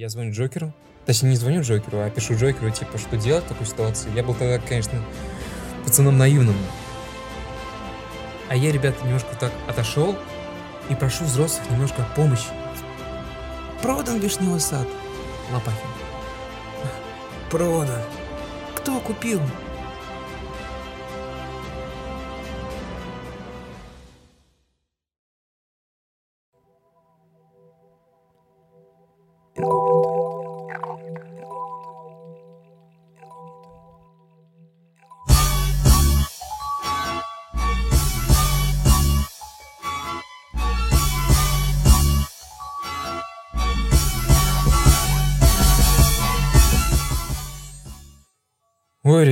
я звоню Джокеру. Точнее, не звоню Джокеру, а пишу Джокеру, типа, что делать в такой ситуации. Я был тогда, конечно, пацаном наивным. А я, ребята, немножко так отошел и прошу взрослых немножко помощи. Продан вишневый сад. Лопахин. Продан. Кто купил?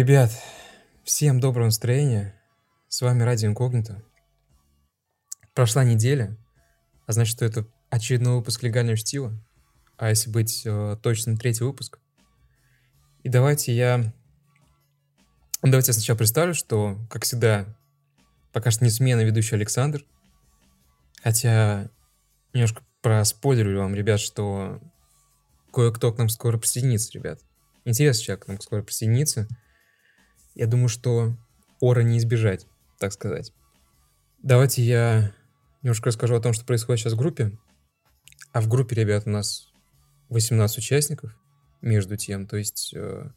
Ребят, всем доброго настроения. С вами Радио Инкогнито. Прошла неделя, а значит, что это очередной выпуск легального чтива. А если быть э, точным, третий выпуск. И давайте я... Давайте я сначала представлю, что, как всегда, пока что не смена ведущий Александр. Хотя немножко проспойлерю вам, ребят, что кое-кто к нам скоро присоединится, ребят. Интересный человек к нам скоро присоединится. Я думаю, что ора не избежать, так сказать. Давайте я немножко расскажу о том, что происходит сейчас в группе. А в группе, ребят, у нас 18 участников между тем. То есть э,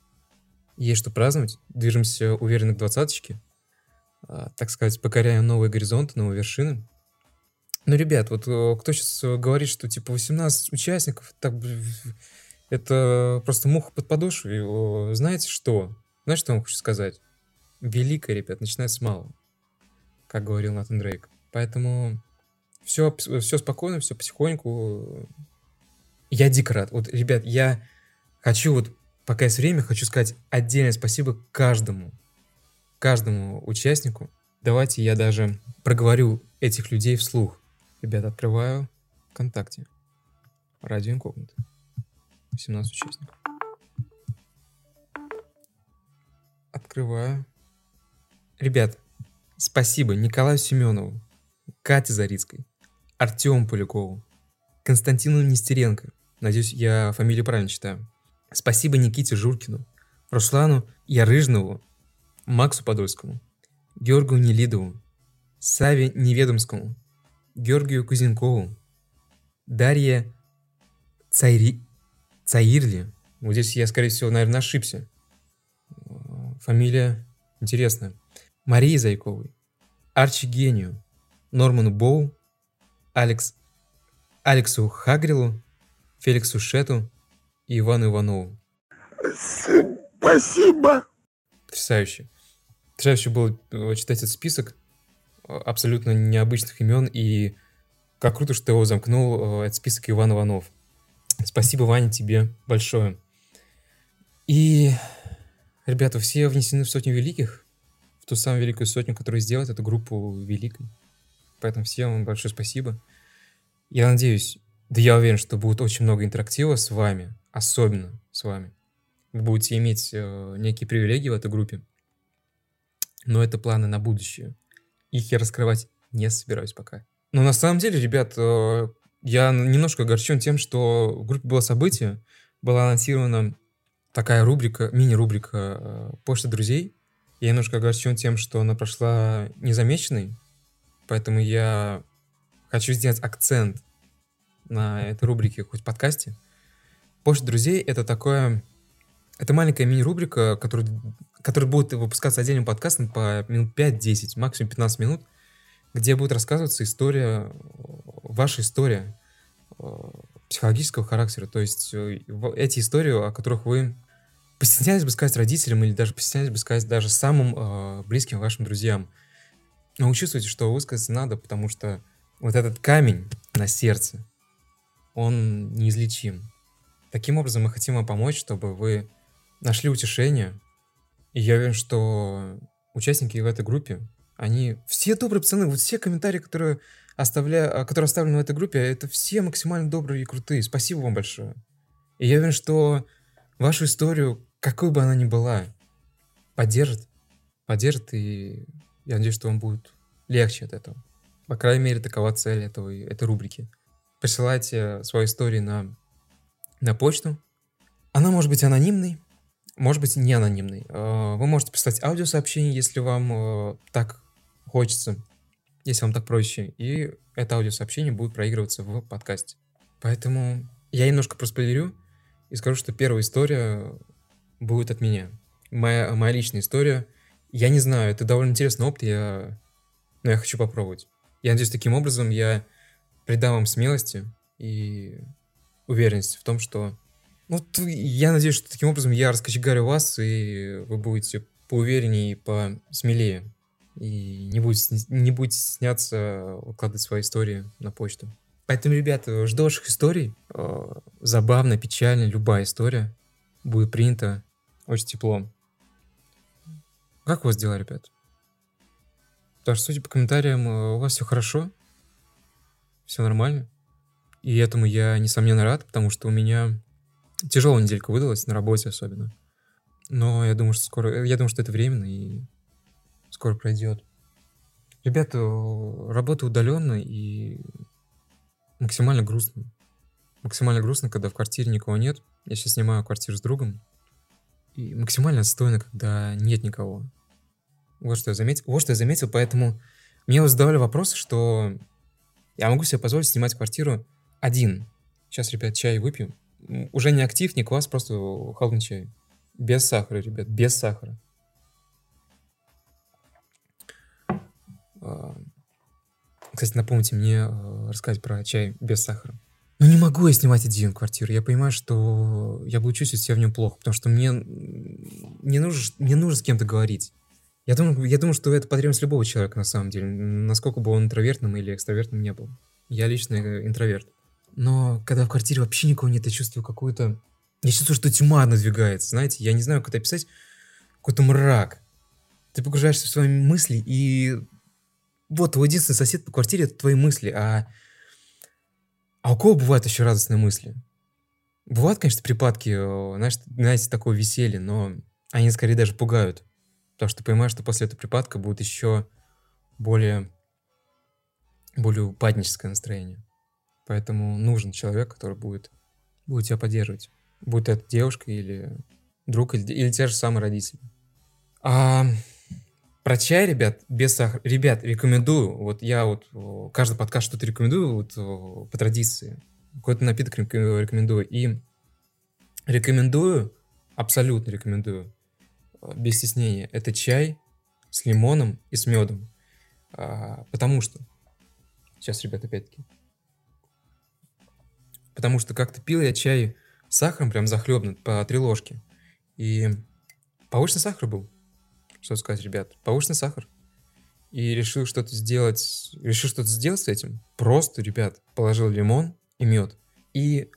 есть что праздновать. Движемся уверенно к двадцаточке. Э, так сказать, покоряем новые горизонты, новые вершины. Ну, ребят, вот э, кто сейчас говорит, что типа 18 участников, так, это просто муха под подошвой. Знаете что? Знаешь, что вам хочу сказать? Великое, ребят, начинается с малого, как говорил Натан Дрейк. Поэтому все, все спокойно, все потихоньку. Я дико рад. Вот, ребят, я хочу вот, пока есть время, хочу сказать отдельное спасибо каждому, каждому участнику. Давайте я даже проговорю этих людей вслух. Ребят, открываю ВКонтакте. Радио Инкогнито. 18 участников. Открываю. Ребят, спасибо Николаю Семенову, Кате Зарицкой, Артему Полякову, Константину Нестеренко. Надеюсь, я фамилию правильно читаю. Спасибо Никите Журкину, Руслану Ярыжнову, Максу Подольскому, Георгию Нелидову, Саве Неведомскому, Георгию Кузенкову, Дарье Цайри... Цаирли. Вот здесь я, скорее всего, наверное, ошибся. Фамилия интересная. Марии Зайковой, Арчи Гению, Норману Боу, Алекс, Алексу Хагрилу, Феликсу Шету и Ивану Иванову. Спасибо! Потрясающе. Потрясающе было э, читать этот список э, абсолютно необычных имен, и как круто, что ты его замкнул, э, этот список Иван Иванов. Спасибо, Ваня, тебе большое. И Ребята, все внесены в сотню великих, в ту самую великую сотню, которая сделает эту группу великой. Поэтому всем большое спасибо. Я надеюсь, да я уверен, что будет очень много интерактива с вами, особенно с вами. Вы будете иметь э, некие привилегии в этой группе. Но это планы на будущее. Их я раскрывать не собираюсь пока. Но на самом деле, ребят, э, я немножко огорчен тем, что в группе было событие, было анонсировано такая рубрика, мини-рубрика э, «Почта друзей». Я немножко огорчен тем, что она прошла незамеченной, поэтому я хочу сделать акцент на этой рубрике, хоть в подкасте. «Почта друзей» — это такое... Это маленькая мини-рубрика, которая, которая будет выпускаться отдельным подкастом по минут 5-10, максимум 15 минут, где будет рассказываться история, ваша история, э, психологического характера. То есть э, эти истории, о которых вы постеснялись бы сказать родителям или даже постеснялись бы сказать даже самым э, близким вашим друзьям. Но вы чувствуете, что высказаться надо, потому что вот этот камень на сердце, он неизлечим. Таким образом, мы хотим вам помочь, чтобы вы нашли утешение. И я уверен, что участники в этой группе, они все добрые пацаны, вот все комментарии, которые оставля... которые оставлены в этой группе, это все максимально добрые и крутые. Спасибо вам большое. И я уверен, что вашу историю, какой бы она ни была, поддержит. Поддержит, и я надеюсь, что вам будет легче от этого. По крайней мере, такова цель этого, этой рубрики. Присылайте свои истории на на почту. Она может быть анонимной, может быть не анонимной. Э, вы можете прислать аудиосообщение, если вам э, так хочется, если вам так проще. И это аудиосообщение будет проигрываться в подкасте. Поэтому я немножко проспойлерю и скажу, что первая история будет от меня. Моя, моя личная история. Я не знаю, это довольно интересный опыт, я... но я хочу попробовать. Я надеюсь, таким образом я придам вам смелости и уверенности в том, что... Ну, я надеюсь, что таким образом я раскочегарю вас, и вы будете поувереннее и посмелее. И не будете, не будете сняться укладывать свои истории на почту. Поэтому, ребята, жду ваших историй. Э, забавно, печально, любая история будет принята очень тепло. Как у вас дела, ребят? Потому что, судя по комментариям, э, у вас все хорошо, все нормально. И этому я, несомненно, рад, потому что у меня тяжелая неделька выдалась, на работе особенно. Но я думаю, что скоро... Я думаю, что это временно и скоро пройдет. Ребята, работа удаленно и максимально грустно. Максимально грустно, когда в квартире никого нет. Я сейчас снимаю квартиру с другом. И максимально отстойно, когда нет никого. Вот что я заметил. Вот что я заметил, поэтому мне задавали вопрос, что я могу себе позволить снимать квартиру один. Сейчас, ребят, чай выпью. Уже не актив, не квас, просто холодный чай. Без сахара, ребят, без сахара. А, кстати, напомните мне э, рассказать про чай без сахара. Ну не могу я снимать один квартиру. Я понимаю, что я буду чувствовать себя в нем плохо, потому что мне не нужно, мне нужно с кем-то говорить. Я думаю, я думаю, что это потребность любого человека на самом деле, насколько бы он интровертным или экстравертным не был. Я лично э, интроверт. Но когда в квартире вообще никого нет, я чувствую какую-то... Я чувствую, что тьма надвигается, знаете, я не знаю, как это описать. Какой-то мрак. Ты погружаешься в свои мысли, и вот твой единственный сосед по квартире — это твои мысли, а... А у кого бывают еще радостные мысли? Бывают, конечно, припадки, знаешь, знаете, такое веселье, но они скорее даже пугают. Потому что ты понимаешь, что после этого припадка будет еще более, более упадническое настроение. Поэтому нужен человек, который будет, будет тебя поддерживать. Будь это девушка или друг, или, или те же самые родители. А про чай, ребят, без сахара. Ребят, рекомендую. Вот я вот каждый подкаст что-то рекомендую вот, по традиции. Какой-то напиток рекомендую. И рекомендую, абсолютно рекомендую, без стеснения, это чай с лимоном и с медом. А, потому что... Сейчас, ребят, опять-таки. Потому что как-то пил я чай с сахаром, прям захлебнут, по три ложки. И повышенный сахар был что сказать, ребят, повышенный сахар. И решил что-то сделать, решил что-то сделать с этим. Просто, ребят, положил лимон и мед. И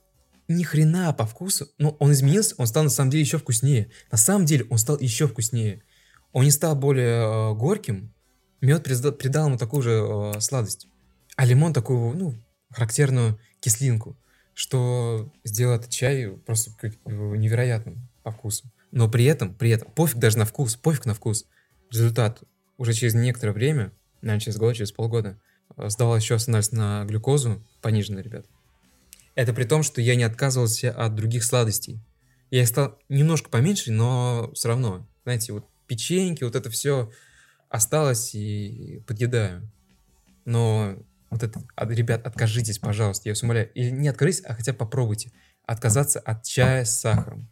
ни хрена по вкусу, но он изменился, он стал на самом деле еще вкуснее. На самом деле он стал еще вкуснее. Он не стал более э, горьким, мед придал, придал ему такую же э, сладость. А лимон такую, ну, характерную кислинку, что сделал этот чай просто невероятным по вкусу. Но при этом, при этом, пофиг даже на вкус, пофиг на вкус. Результат уже через некоторое время, наверное, через год, через полгода, э, сдавал еще анализ на глюкозу, пониженный, ребят. Это при том, что я не отказывался от других сладостей. Я стал немножко поменьше, но все равно, знаете, вот печеньки, вот это все осталось и подъедаю. Но вот это, ребят, откажитесь, пожалуйста, я вас умоляю. Или не откажитесь, а хотя попробуйте отказаться от чая с сахаром.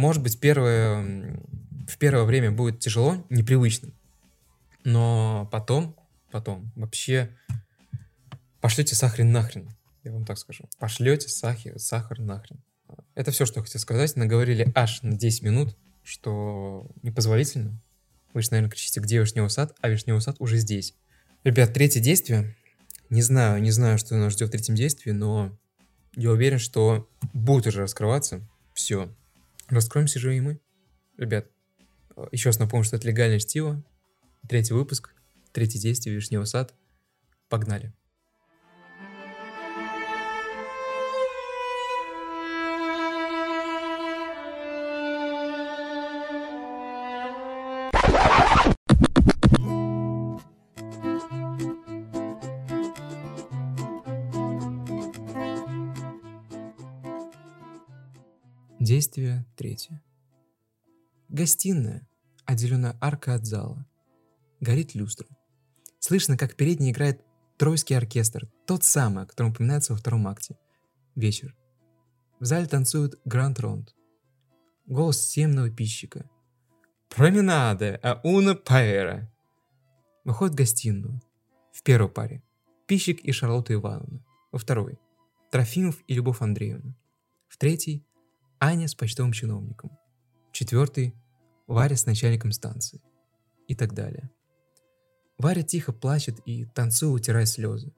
Может быть, первое, в первое время будет тяжело, непривычно, но потом, потом вообще пошлете сахар нахрен, я вам так скажу. Пошлете сахар, сахар нахрен. Это все, что я хотел сказать. Наговорили аж на 10 минут, что непозволительно. Вы же, наверное, кричите, где вишневый сад, а вишневый сад уже здесь. Ребят, третье действие. Не знаю, не знаю, что нас ждет в третьем действии, но я уверен, что будет уже раскрываться все. Раскроемся же и мы. Ребят, еще раз напомню, что это легальное чтиво. Третий выпуск, третье действие Вишневый сад. Погнали. Действие третье. Гостиная, отделенная аркой от зала. Горит люстра. Слышно, как передний играет тройский оркестр, тот самый, о котором упоминается во втором акте. Вечер. В зале танцует Гранд Ронд. Голос семного пищика. «Променаде, а уна паэра!» Выходит в гостиную. В первой паре. Пищик и Шарлотта Ивановна. Во второй. Трофимов и Любовь Андреевна. В третьей. Аня с почтовым чиновником. Четвертый. Варя с начальником станции. И так далее. Варя тихо плачет и, танцуя, утирая слезы.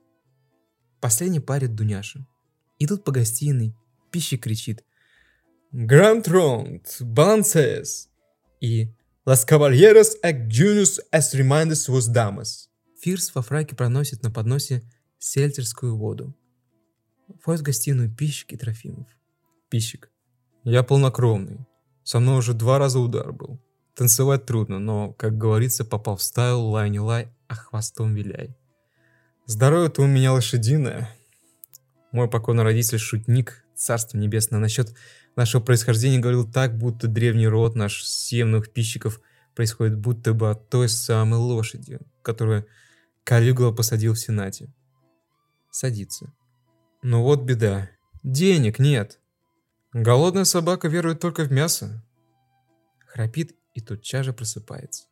Последний парит Дуняша. Идут по гостиной, пищик кричит «Гранд Ронд, Балансес!» и «Las caballeros adjunus as remindes vos damas». Фирс во фраке проносит на подносе сельтерскую воду. Входит в гостиную Пищик и Трофимов. Пищик. Я полнокровный. Со мной уже два раза удар был. Танцевать трудно, но, как говорится, попал в стайл, лай не лай, а хвостом виляй. Здоровье-то у меня лошадиное. Мой покойный родитель шутник, царство небесное, насчет нашего происхождения говорил так, будто древний род наш семных пищиков происходит будто бы от той самой лошади, которую Калигула посадил в Сенате. Садится. Но вот беда. Денег нет. Голодная собака верует только в мясо. Храпит и тотчас же просыпается.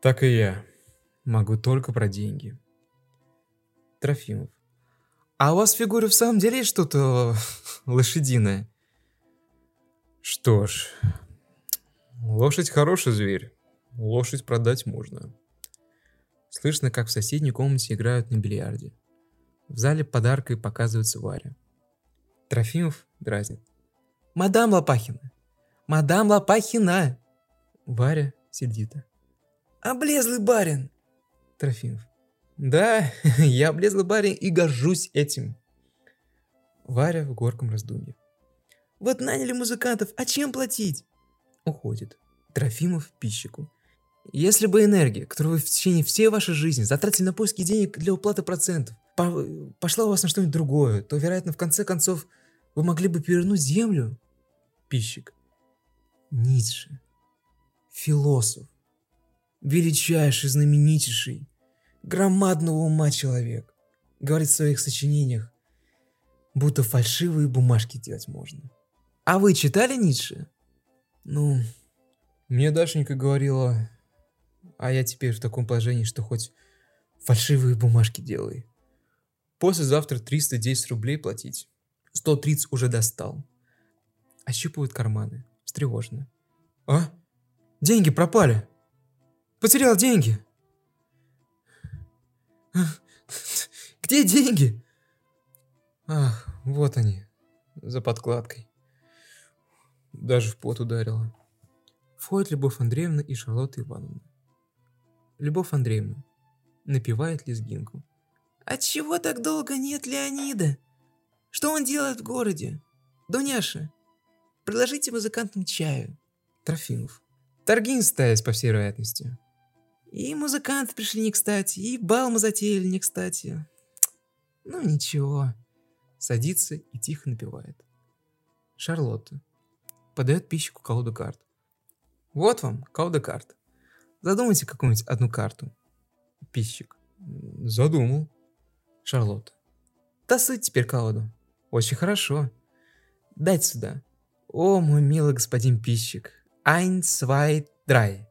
Так и я. Могу только про деньги. Трофимов. А у вас в фигуре в самом деле что-то лошадиное? Что ж, лошадь хороший зверь. Лошадь продать можно. Слышно, как в соседней комнате играют на бильярде. В зале подаркой показывается Варя. Трофимов дразнит. «Мадам Лопахина! Мадам Лопахина!» Варя сердито. «Облезлый барин!» Трофимов. «Да, я облезлый барин и горжусь этим!» Варя в горком раздумье. «Вот наняли музыкантов, а чем платить?» Уходит. Трофимов пищику. Если бы энергия, которую вы в течение всей вашей жизни затратили на поиски денег для уплаты процентов, по пошла у вас на что-нибудь другое, то, вероятно, в конце концов, вы могли бы перевернуть землю. Пищик. Ницше. Философ. Величайший, знаменитейший, громадного ума человек. Говорит в своих сочинениях, будто фальшивые бумажки делать можно. А вы читали Ницше? Ну, мне Дашенька говорила, а я теперь в таком положении, что хоть фальшивые бумажки делай. Послезавтра 310 рублей платить. 130 уже достал. Ощупывают карманы. Встревоженно. А? Деньги пропали. Потерял деньги. Где деньги? Ах, вот они. За подкладкой. Даже в пот ударило. Входит Любовь Андреевна и Шарлотта Ивановна. Любовь Андреевна напевает лезгинку. «Отчего так долго нет Леонида? Что он делает в городе? Дуняша, предложите музыкантам чаю». Трофимов. Торги ставить, по всей вероятности. И музыканты пришли не кстати, и бал мы затеяли не кстати. Ну ничего. Садится и тихо напевает. Шарлотта. Подает пищику колоду карт. Вот вам колода карт. Задумайте какую-нибудь одну карту. Пищик. Задумал. Шарлотта. Тасуйте теперь колоду. Очень хорошо. Дайте сюда. О, мой милый господин пищик. Ein, zwei, drei.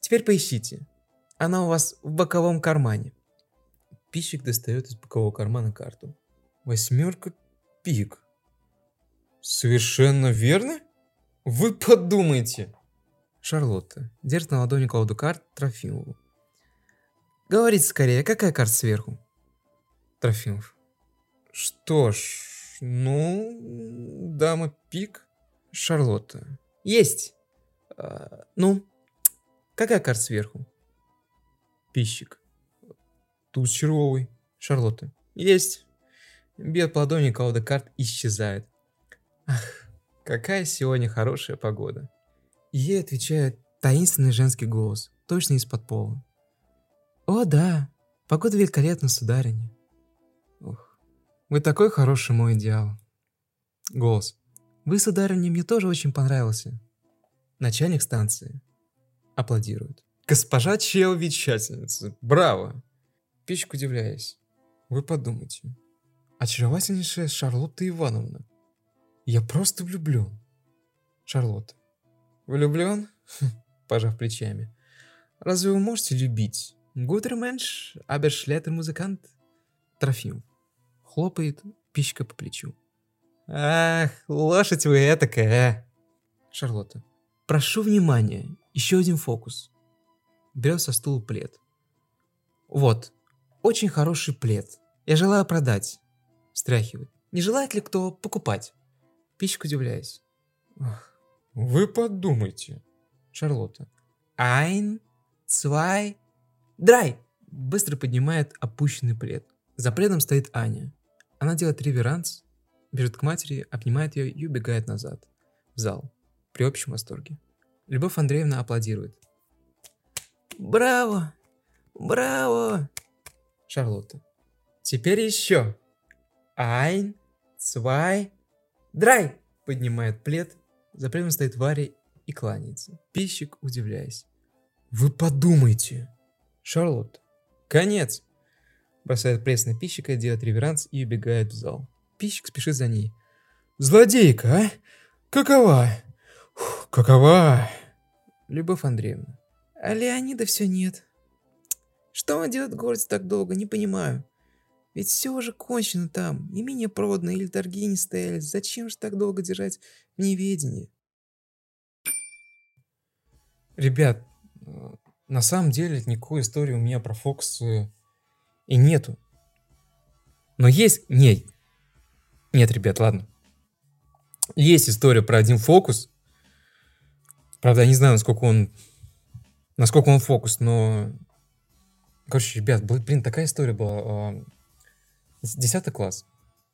Теперь поищите. Она у вас в боковом кармане. Пищик достает из бокового кармана карту. Восьмерка пик. Совершенно верно? Вы подумайте. Шарлотта держит на ладони колоду карт Трофимову. Говорите скорее, какая карта сверху? Трофимов. Что ж, ну, дама пик. Шарлотта. Есть. А, ну, какая карта сверху? Пищик. Туз червовый. Шарлотта. Есть. Бьет по ладони, колода карт исчезает. Ах, какая сегодня хорошая погода. Ей отвечает таинственный женский голос, точно из-под пола. «О, да, погода великолепна, сударыня». Вы такой хороший мой идеал. Голос. Вы, сударыня, мне тоже очень понравился. Начальник станции. Аплодирует. Госпожа Чел вещательница. Браво! Печка удивляясь. Вы подумайте. Очаровательнейшая Шарлотта Ивановна. Я просто влюблен. Шарлотта. Влюблен? Пожав плечами. Разве вы можете любить? Гутерменш, абершлетер музыкант. Трофим. Хлопает пищка по плечу. Ах, лошадь вы этакая, а. Шарлотта. Прошу внимания, еще один фокус. Берет со стула плед. Вот, очень хороший плед. Я желаю продать. Стряхивает. Не желает ли кто покупать? Пищик удивляясь. Вы подумайте. Шарлотта. Айн, цвай, драй. Быстро поднимает опущенный плед. За пледом стоит Аня. Она делает реверанс, бежит к матери, обнимает ее и убегает назад, в зал, при общем восторге. Любовь Андреевна аплодирует. «Браво! Браво!» Шарлотта. «Теперь еще!» «Айн, цвай, драй!» Поднимает плед, за пледом стоит Варя и кланяется. Пищик, удивляясь. «Вы подумайте!» Шарлотта. «Конец!» Бросает пресс на пищика, делает реверанс и убегает в зал. Пищик спешит за ней. «Злодейка, а? Какова? Фух, какова?» Любовь Андреевна. «А Леонида все нет. Что он делает в городе так долго, не понимаю. Ведь все уже кончено там. Имение продано или торги не стояли. Зачем же так долго держать в неведении?» Ребят, э, на самом деле никакой истории у меня про Фокс и нету. Но есть... Не, нет, ребят, ладно. Есть история про один фокус. Правда, я не знаю, насколько он... Насколько он фокус, но... Короче, ребят, блин, такая история была. А, десятый класс.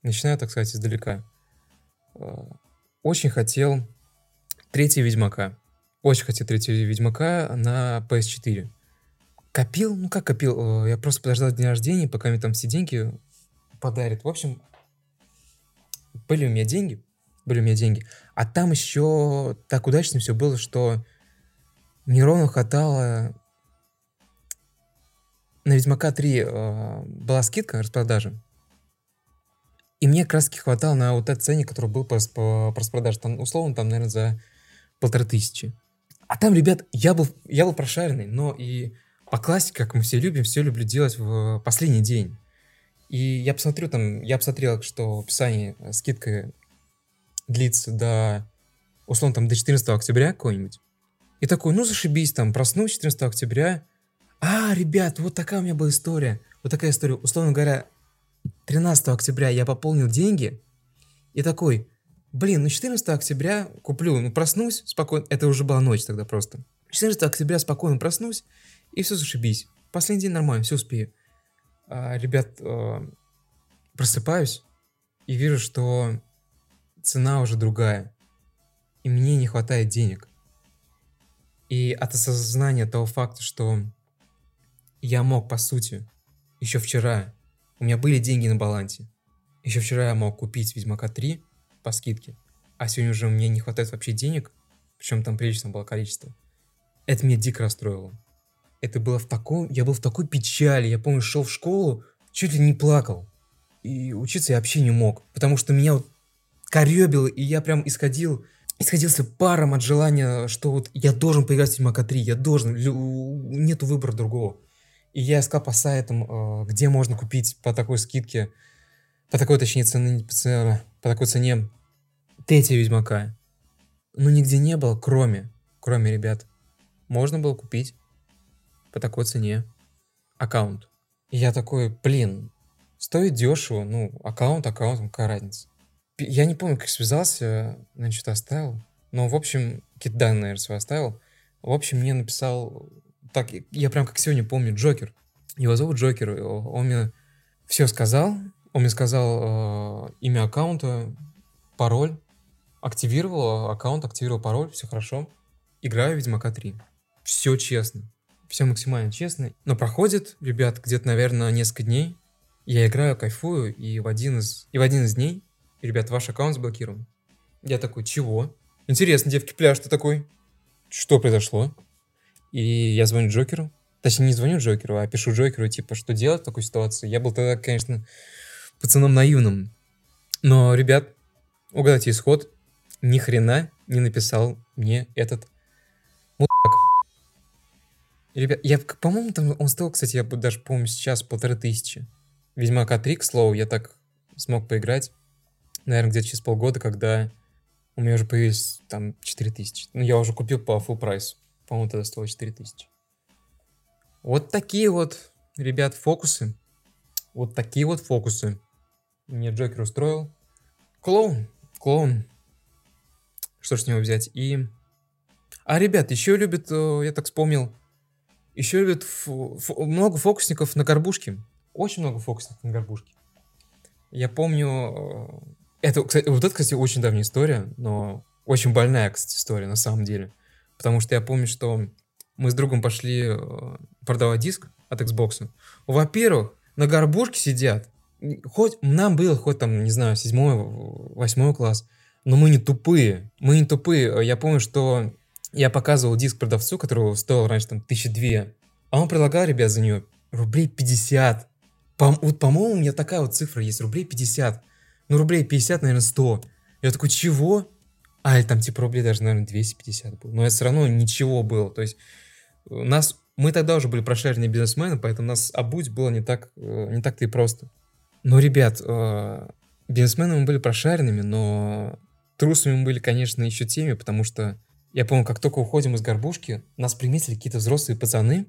Начинаю, так сказать, издалека. А, очень хотел третьего Ведьмака. Очень хотел третьего Ведьмака на PS4. Копил? Ну как копил? Я просто подождал день рождения, пока мне там все деньги подарят. В общем, были у меня деньги, были у меня деньги, а там еще так удачно все было, что мне ровно хватало... На Ведьмака 3 э, была скидка, распродажа. И мне раз хватало на вот этот ценник, который был по, по, по распродаже. Там, условно, там, наверное, за полторы тысячи. А там, ребят, я был, я был прошаренный, но и по классике, как мы все любим, все люблю делать в последний день. И я посмотрю там, я посмотрел, что в описании э, скидка длится до, условно, там, до 14 октября какой-нибудь. И такой, ну, зашибись, там, проснусь 14 октября. А, ребят, вот такая у меня была история. Вот такая история. Условно говоря, 13 октября я пополнил деньги. И такой, блин, ну 14 октября куплю, ну проснусь спокойно. Это уже была ночь тогда просто. 14 октября спокойно проснусь, и все зашибись. Последний день нормально, все успею а, ребят, а, просыпаюсь и вижу, что цена уже другая, и мне не хватает денег. И от осознания того факта, что я мог, по сути, еще вчера, у меня были деньги на балансе, еще вчера я мог купить Ведьмака 3 по скидке, а сегодня уже мне не хватает вообще денег, причем там приличное было количество. Это меня дико расстроило это было в таком, я был в такой печали, я помню, шел в школу, чуть ли не плакал. И учиться я вообще не мог, потому что меня вот коребило, и я прям исходил, исходился паром от желания, что вот я должен поиграть в Ведьмака 3, я должен, нету выбора другого. И я искал по сайтам, э, где можно купить по такой скидке, по такой, точнее, цене, по такой цене третьего Ведьмака. Но нигде не было, кроме, кроме, ребят, можно было купить по такой цене аккаунт. И я такой, блин, стоит дешево, ну, аккаунт, аккаунт, какая разница. Я не помню, как связался, что-то оставил. Но, в общем, какие-то данные, наверное, свои оставил. В общем, мне написал, так, я прям как сегодня помню, Джокер. Его зовут Джокер. Он мне все сказал. Он мне сказал э, имя аккаунта, пароль. Активировал аккаунт, активировал пароль, все хорошо. Играю в Ведьмака 3. Все честно все максимально честно. Но проходит, ребят, где-то, наверное, несколько дней. Я играю, кайфую, и в один из, и в один из дней, ребят, ваш аккаунт заблокирован. Я такой, чего? Интересно, девки, пляж, ты такой? Что произошло? И я звоню Джокеру. Точнее, не звоню Джокеру, а пишу Джокеру, типа, что делать в такой ситуации. Я был тогда, конечно, пацаном наивным. Но, ребят, угадайте исход. Ни хрена не написал мне этот мудак. Ребят, я, по-моему, там он стоил, кстати, я даже помню сейчас полторы тысячи. Ведьмака 3, к слову, я так смог поиграть, наверное, где-то через полгода, когда у меня уже появились там 4000. Ну, я уже купил по full прайс. По-моему, тогда стоило 4000. Вот такие вот, ребят, фокусы. Вот такие вот фокусы. Мне Джокер устроил. Клоун. Клоун. Что ж с него взять? И... А, ребят, еще любят, э, я так вспомнил, еще любят фу, фу, много фокусников на горбушке. Очень много фокусников на горбушке. Я помню... Э, это, кстати, вот это, кстати, очень давняя история, но очень больная, кстати, история на самом деле. Потому что я помню, что мы с другом пошли э, продавать диск от Xbox. Во-первых, на горбушке сидят. Хоть нам было, хоть там, не знаю, седьмой, восьмой класс, но мы не тупые. Мы не тупые. Я помню, что я показывал диск продавцу, который стоил раньше там тысячи две, а он предлагал, ребят, за нее рублей 50. По, вот, по-моему, у меня такая вот цифра есть, рублей 50. Ну, рублей 50, наверное, 100. Я такой, чего? А, или там типа рублей даже, наверное, 250 было. Но это все равно ничего было. То есть у нас, мы тогда уже были прошаренные бизнесмены, поэтому нас обуть было не так, э, не так-то и просто. Но, ребят, э, бизнесмены мы были прошаренными, но трусами мы были, конечно, еще теми, потому что я помню, как только уходим из горбушки, нас приметили какие-то взрослые пацаны,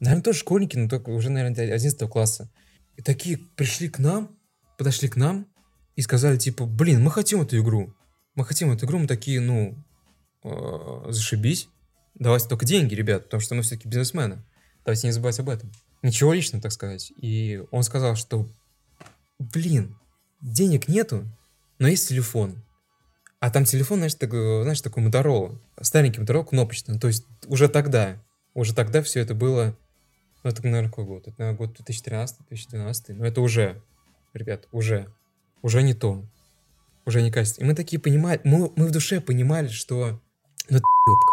наверное, тоже школьники, но только уже, наверное, 11 класса. И такие пришли к нам, подошли к нам и сказали, типа, блин, мы хотим эту игру. Мы хотим эту игру, мы такие, ну, э, зашибись. Давайте только деньги, ребят, потому что мы все-таки бизнесмены. Давайте не забывать об этом. Ничего личного, так сказать. И он сказал, что, блин, денег нету, но есть телефон. А там телефон, знаешь, такой, знаешь, такой Motorola, старенький Motorola кнопочный. То есть уже тогда, уже тогда все это было ну, это, наверное, какой год? Это, наверное, год 2013-2012. Но это уже, ребят, уже. Уже не то. Уже не качество. И мы такие понимали, мы, мы в душе понимали, что ну это ебка.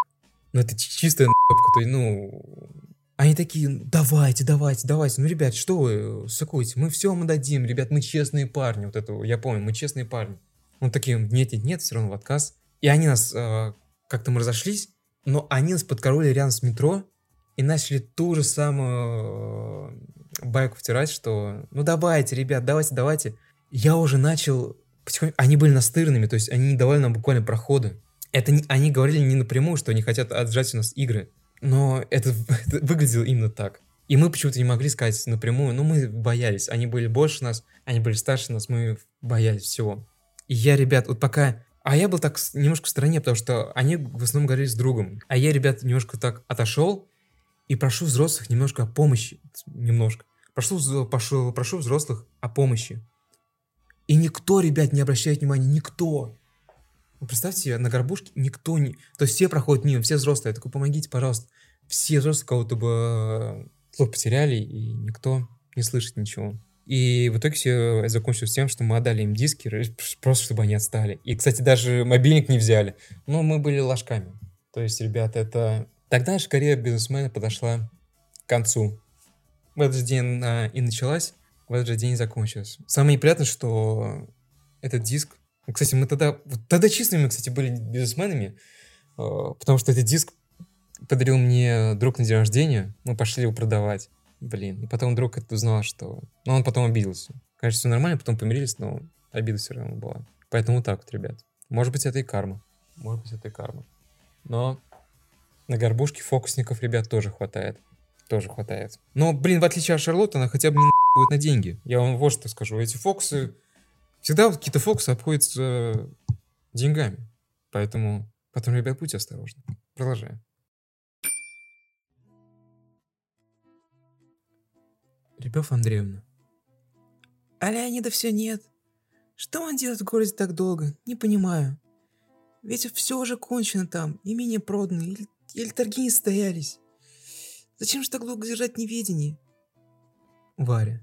Ну это чистая ебка. То есть, ну, они такие, давайте, давайте, давайте. Ну, ребят, что вы сыкуете? Мы все вам дадим, ребят, мы честные парни. Вот это, я помню, мы честные парни. Он такие, нет, нет, нет, все равно в отказ. И они нас, э, как-то мы разошлись, но они нас подкороли рядом с метро, и начали ту же самую э, байку втирать, что ну давайте, ребят, давайте, давайте. Я уже начал потихоньку... Они были настырными, то есть они не давали нам буквально проходы. Это не... Они говорили не напрямую, что они хотят отжать у нас игры. Но это, это выглядело именно так. И мы почему-то не могли сказать напрямую, но мы боялись. Они были больше нас, они были старше нас, мы боялись всего. И я, ребят, вот пока... А я был так немножко в стороне, потому что они в основном говорили с другом. А я, ребят, немножко так отошел, и прошу взрослых немножко о помощи. Немножко. Прошу, прошу, прошу взрослых о помощи. И никто, ребят, не обращает внимания. Никто. Вы представьте, на горбушке никто не... То есть все проходят мимо, все взрослые. Я такой, помогите, пожалуйста. Все взрослые кого-то бы слух потеряли, и никто не слышит ничего. И в итоге все закончилось тем, что мы отдали им диски, просто чтобы они отстали. И, кстати, даже мобильник не взяли. Но мы были ложками. То есть, ребята, это Тогда наша карьера бизнесмена подошла к концу. В этот же день она и началась, в этот же день и закончилась. Самое неприятное, что этот диск... Кстати, мы тогда... Тогда чистыми, кстати, были бизнесменами, э, потому что этот диск подарил мне друг на день рождения. Мы пошли его продавать. Блин. И потом друг это узнал, что... Ну, он потом обиделся. Конечно, все нормально, потом помирились, но обида все равно была. Поэтому так вот, ребят. Может быть, это и карма. Может быть, это и карма. Но на горбушке фокусников, ребят, тоже хватает. Тоже хватает. Но, блин, в отличие от Шарлотты, она хотя бы не будет на деньги. Я вам вот что скажу. Эти фокусы... Всегда вот какие-то фокусы обходятся деньгами. Поэтому, потом, ребят, будьте осторожны. Продолжаем. Любовь Андреевна. А Леонида все нет. Что он делает в городе так долго? Не понимаю. Ведь все уже кончено там, имение продано, или Еле торги не стоялись. Зачем же так долго держать неведение? Варя,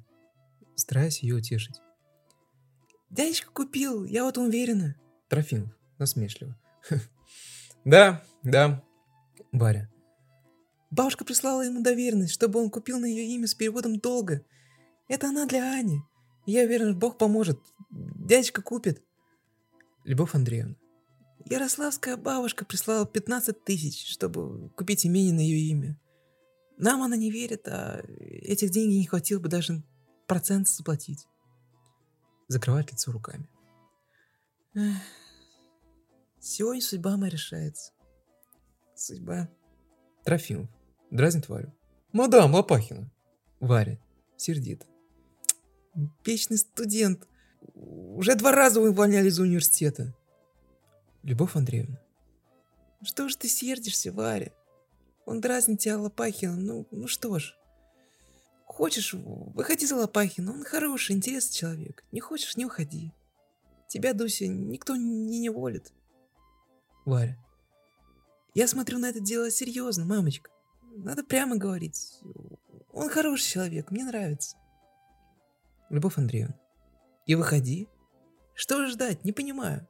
стараясь ее утешить. Дядечка купил, я вот уверена. Трофимов, насмешливо. Да, да. Варя. Бабушка прислала ему доверенность, чтобы он купил на ее имя с переводом долга. Это она для Ани. Я уверен, Бог поможет. Дядечка купит. Любовь Андреевна. Ярославская бабушка прислала 15 тысяч, чтобы купить имение на ее имя. Нам она не верит, а этих денег не хватило бы даже процент заплатить. Закрывает лицо руками. Эх. Сегодня судьба моя решается. Судьба. Трофимов. Дразнит Варю. Мадам Лопахина. Варя. Сердито. Вечный студент. Уже два раза увольняли из университета. Любовь Андреевна. Что ж ты сердишься, Варя? Он дразнит тебя Лопахина. Ну, ну что ж. Хочешь, выходи за Лопахина. Он хороший, интересный человек. Не хочешь, не уходи. Тебя, Дуся, никто не неволит. Варя. Я смотрю на это дело серьезно, мамочка. Надо прямо говорить. Он хороший человек, мне нравится. Любовь Андреевна. И выходи. Что ждать, не понимаю.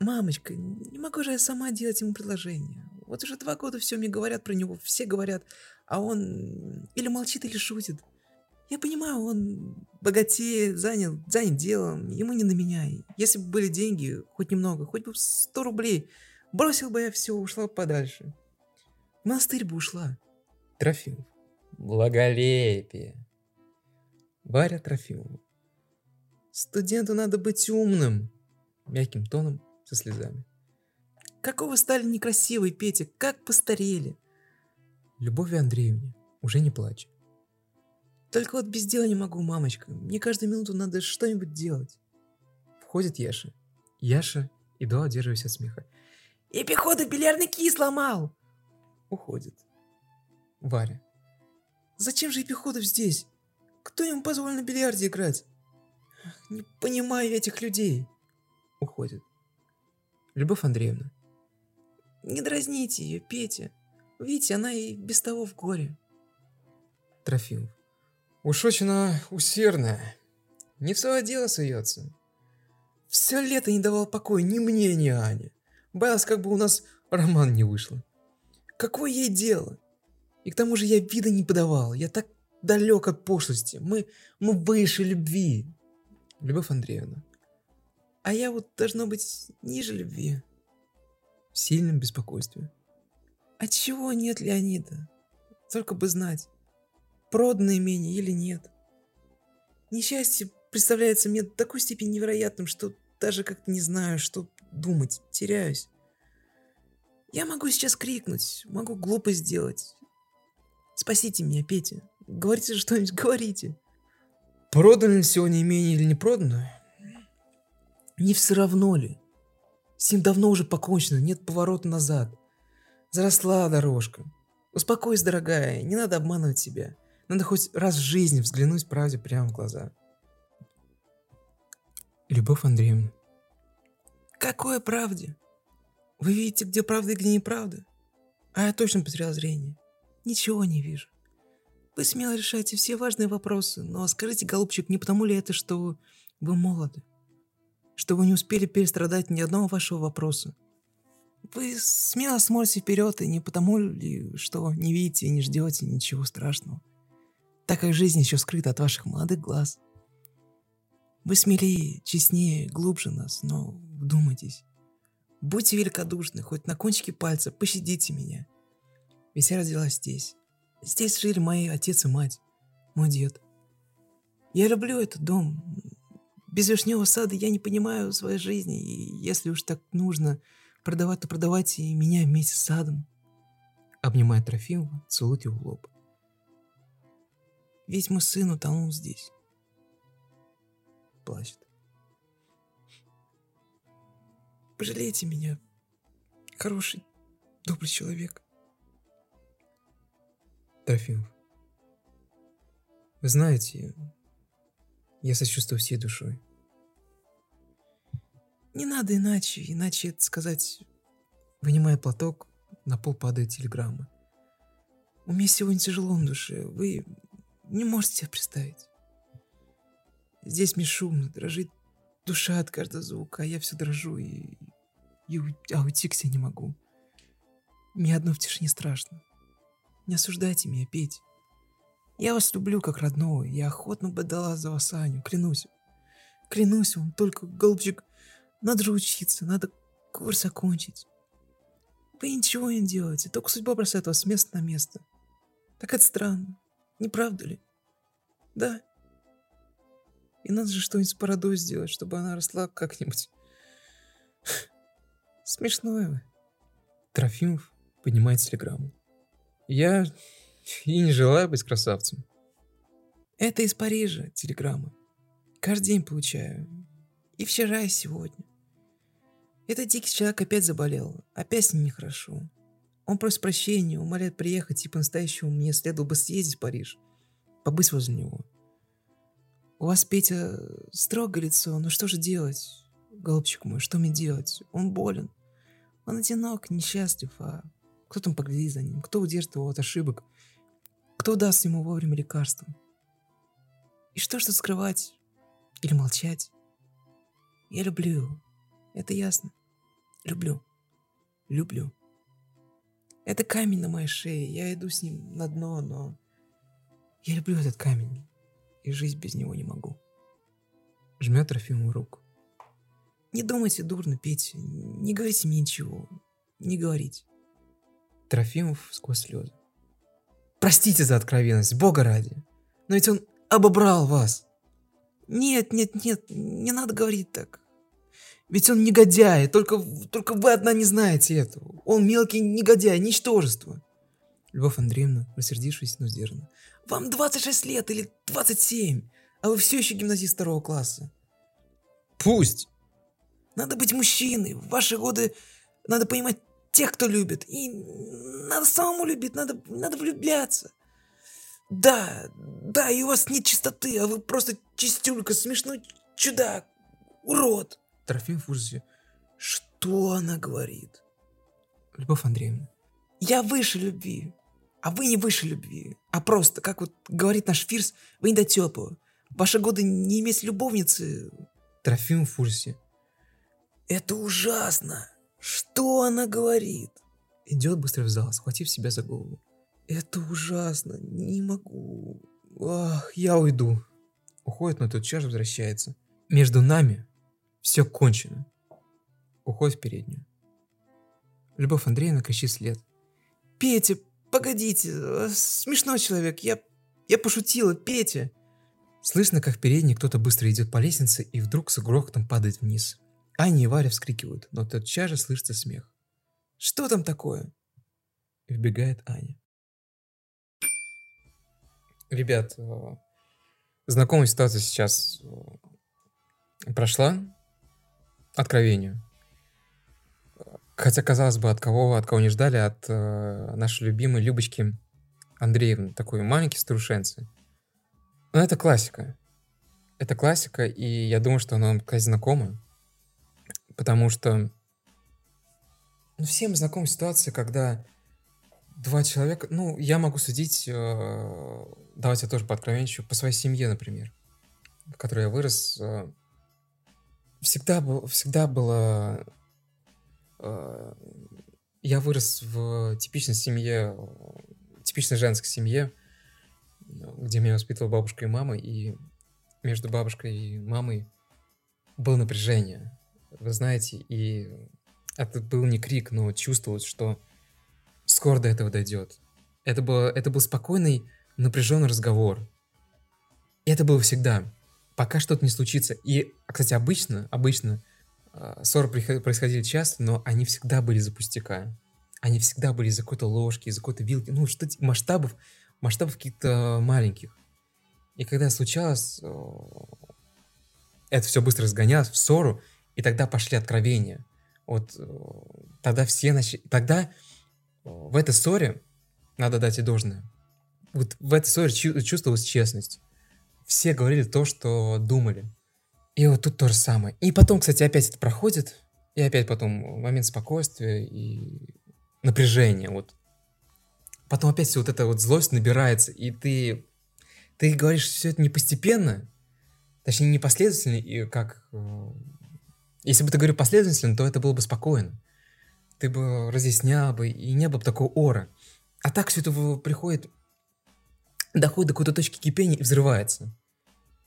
Мамочка, не могу же я сама делать ему предложение. Вот уже два года все мне говорят про него, все говорят, а он или молчит, или шутит. Я понимаю, он богатеет, занят, занят делом, ему не на меня. Если бы были деньги, хоть немного, хоть бы 100 рублей, бросил бы я все, ушла подальше. Монастырь бы ушла. Трофимов. Благолепие. Варя Трофимова. Студенту надо быть умным. Мягким тоном, со слезами. Какого стали некрасивый, Петя, как постарели. Любови Андреевне, уже не плачь. Только вот без дела не могу, мамочка. Мне каждую минуту надо что-нибудь делать. Входит Яша. Яша, едва удерживаясь от смеха. И пехота бильярдный кий сломал. Уходит. Варя. Зачем же Епиходов здесь? Кто ему позволил на бильярде играть? Не понимаю этих людей. Уходит. Любовь Андреевна. Не дразните ее, Петя. Видите, она и без того в горе. Трофимов. Уж очень она усердная. Не в свое дело суется. Все лето не давал покоя ни мне, ни Ане. Боялась, как бы у нас роман не вышло. Какое ей дело? И к тому же я вида не подавал. Я так далек от пошлости. Мы, мы выше любви. Любовь Андреевна. А я вот должно быть ниже любви. В сильном беспокойстве. А чего нет Леонида? Только бы знать, продано имение или нет. Несчастье представляется мне до такой степени невероятным, что даже как-то не знаю, что думать, теряюсь. Я могу сейчас крикнуть, могу глупость сделать. Спасите меня, Петя. Говорите что-нибудь, говорите. Продано ли сегодня имение или не продано? Не все равно ли? С ним давно уже покончено, нет поворота назад. Заросла дорожка. Успокойся, дорогая, не надо обманывать себя. Надо хоть раз в жизни взглянуть правде прямо в глаза. Любовь Андреевна. Какой правде? Вы видите, где правда и где неправда? А я точно потерял зрение. Ничего не вижу. Вы смело решаете все важные вопросы, но скажите, голубчик, не потому ли это, что вы молоды? что вы не успели перестрадать ни одного вашего вопроса. Вы смело смотрите вперед, и не потому ли, что не видите и не ждете ничего страшного, так как жизнь еще скрыта от ваших молодых глаз. Вы смелее, честнее, глубже нас, но вдумайтесь. Будьте великодушны, хоть на кончике пальца пощадите меня. Ведь я родилась здесь. Здесь жили мои отец и мать, мой дед. Я люблю этот дом, без вишневого сада я не понимаю своей жизни, и если уж так нужно продавать, то продавайте и меня вместе с садом. Обнимает Трофимова, целует его в лоб. Ведь мой сын утонул здесь. Пожалейте меня, хороший, добрый человек. Трофимов. Вы знаете, я сочувствую всей душой. Не надо иначе, иначе это сказать... Вынимая платок, на пол падает телеграмма. У меня сегодня тяжело на душе, вы не можете себе представить. Здесь мне шумно, дрожит душа от каждого звука, а я все дрожу и и, а уйти к себе не могу. Мне одно в тишине страшно. Не осуждайте меня, Петь. Я вас люблю как родного, я охотно бы дала за вас Аню, клянусь. Клянусь вам, только, голубчик, надо же учиться, надо курс окончить. Вы ничего не делаете, только судьба бросает вас с места на место. Так это странно, не правда ли? Да. И надо же что-нибудь с бородой сделать, чтобы она росла как-нибудь. Смешное вы. Трофимов поднимает телеграмму. Я и не желаю быть красавцем. Это из Парижа телеграмма. Каждый день получаю. И вчера, и сегодня. Этот дикий человек опять заболел. Опять с ним нехорошо. Он просит прощения, умоляет приехать, и по-настоящему мне следовало бы съездить в Париж. Побыть возле него. У вас, Петя, строгое лицо, но что же делать? Голубчик мой, что мне делать? Он болен. Он одинок, несчастлив, а кто там поглядит за ним? Кто удержит его от ошибок? Кто даст ему вовремя лекарства? И что ж тут скрывать? Или молчать? Я люблю его. Это ясно. Люблю. Люблю. Это камень на моей шее. Я иду с ним на дно, но... Я люблю этот камень. И жить без него не могу. Жмет Трофимову руку. Не думайте дурно, Петя. Не говорите мне ничего. Не говорите. Трофимов сквозь слезы. Простите за откровенность, бога ради. Но ведь он обобрал вас. Нет, нет, нет, не надо говорить так. Ведь он негодяй, только, только вы одна не знаете этого. Он мелкий негодяй, ничтожество. Любовь Андреевна, рассердившись, но сдержанно. Вам 26 лет или 27, а вы все еще гимназист второго класса. Пусть! Надо быть мужчиной. В ваши годы надо понимать тех, кто любит. И надо самому любить, надо, надо влюбляться. Да, да, и у вас нет чистоты, а вы просто чистюлька, смешной чудак, урод. Трофимов в ужасе. Что она говорит? Любовь Андреевна. Я выше любви, а вы не выше любви, а просто, как вот говорит наш Фирс, вы недотепы. В ваши годы не иметь любовницы, Трофимов в ужасе. это ужасно. Что она говорит? Идет быстро в зал, схватив себя за голову. Это ужасно, не могу. Ах, я уйду. Уходит, но тотчас же возвращается. Между нами все кончено. Уходит в переднюю. Любовь Андреевна кричит вслед. Петя, погодите, э, смешной человек, я, я пошутила, Петя. Слышно, как в кто-то быстро идет по лестнице и вдруг с грохотом падает вниз. Аня и Варя вскрикивают, но тотчас же слышится смех. Что там такое? Вбегает Аня. Ребят, э, знакомая ситуация сейчас э, прошла. Откровению. Хотя, казалось бы, от кого, от кого не ждали, от э, нашей любимой Любочки Андреевны, такой маленький старушенцы. Но это классика. Это классика, и я думаю, что она кстати, знакома. Потому что ну, всем знакома ситуация, когда два человека... Ну, я могу судить, э, давайте я тоже пооткровенничаю, по своей семье, например, в которой я вырос. э, всегда, был, всегда было... э, я вырос в типичной семье, типичной женской семье, где меня воспитывала бабушка и мама, и между бабушкой и мамой было напряжение, вы знаете, и это был не крик, но чувствовалось, что скоро до этого дойдет. Это, было, это был спокойный, напряженный разговор. И это было всегда, пока что-то не случится. И, кстати, обычно, обычно ссоры происходили часто, но они всегда были за пустяка. Они всегда были из-за какой-то ложки, из-за какой-то вилки, ну, что масштабов, масштабов каких-то маленьких. И когда случалось, э, это все быстро разгонялось в ссору, и тогда пошли откровения. Вот э, тогда все начали... Тогда э, в этой ссоре, надо дать и должное, вот в этой ссоре чу- чувствовалась честность. Все говорили то, что думали. И вот тут то же самое. И потом, кстати, опять это проходит, и опять потом момент спокойствия и напряжения. Вот. Потом опять все вот эта вот злость набирается, и ты, ты говоришь все это не постепенно, точнее, не последовательно, и как э, Если бы ты говорил последовательно, то это было бы спокойно. Ты бы разъяснял бы, и не было бы такого ора. А так все это приходит, доходит до какой-то точки кипения и взрывается.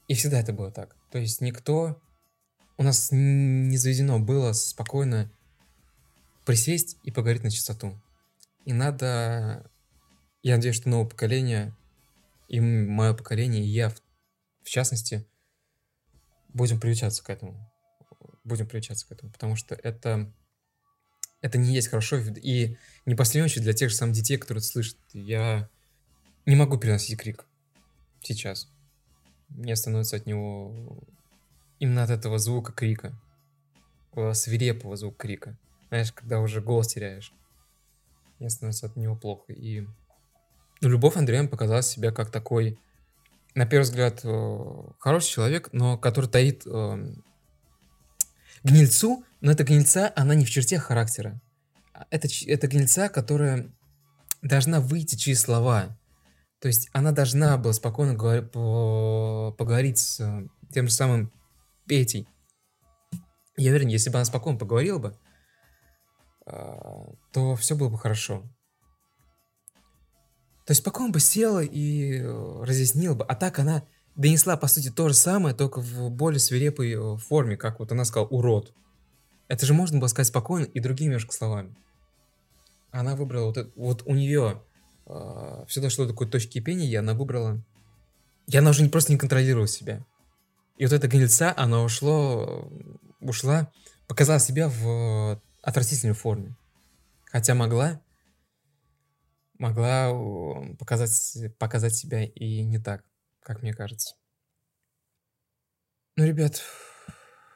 И всегда это было так. То есть никто... У нас не заведено было спокойно присесть и поговорить на чистоту. И надо... Я надеюсь, что новое поколение, и мое поколение, и я в, в частности, будем приучаться к этому. Будем приучаться к этому, потому что это это не есть хорошо. И не очередь для тех же самых детей, которые это слышат. Я не могу переносить крик сейчас. Мне становится от него именно от этого звука крика. Свирепого звука крика. Знаешь, когда уже голос теряешь. Мне становится от него плохо. И ну, Любовь Андреевна показала себя как такой, на первый взгляд, э, хороший человек, но который таит э, гнильцу, но эта гнильца, она не в черте характера. А это, это гнильца, которая должна выйти через слова. То есть она должна была спокойно говор- по- поговорить с э, тем же самым Петей. Я уверен, если бы она спокойно поговорила бы, э, то все было бы хорошо. То есть спокойно бы села и э, разъяснила бы. А так она донесла, по сути, то же самое, только в более свирепой форме, как вот она сказала «урод». Это же можно было сказать спокойно и другими немножко словами. Она выбрала вот это, вот у нее все дошло до такой точки кипения, и она выбрала... И она уже не просто не контролировала себя. И вот эта гнильца, она ушло, ушла, показала себя в отвратительной форме. Хотя могла, могла показать, показать себя и не так как мне кажется. Ну, ребят,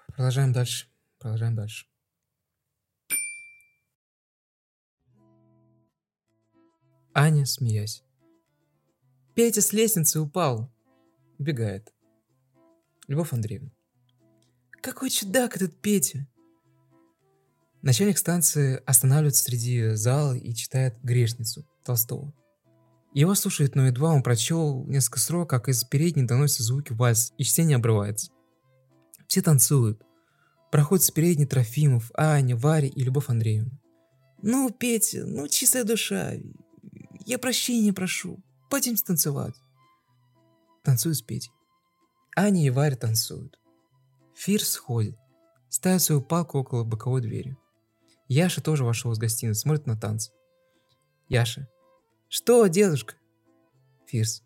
продолжаем дальше. Продолжаем дальше. Аня, смеясь. Петя с лестницы упал. Убегает. Любовь Андреевна. Какой чудак этот Петя. Начальник станции останавливается среди зала и читает «Грешницу» Толстого. Его слушает, но едва он прочел несколько строк, как из передней доносятся звуки вальс, и чтение обрывается. Все танцуют. Проходят с передней Трофимов, Аня, Варя и Любовь Андреевна. «Ну, Петя, ну, чистая душа, я прощения прошу, пойдемте танцевать». Танцуют с Петей. Аня и Варя танцуют. Фирс сходит, ставит свою палку около боковой двери. Яша тоже вошел из гостиной, смотрит на танцы. Яша, что, дедушка? Фирс.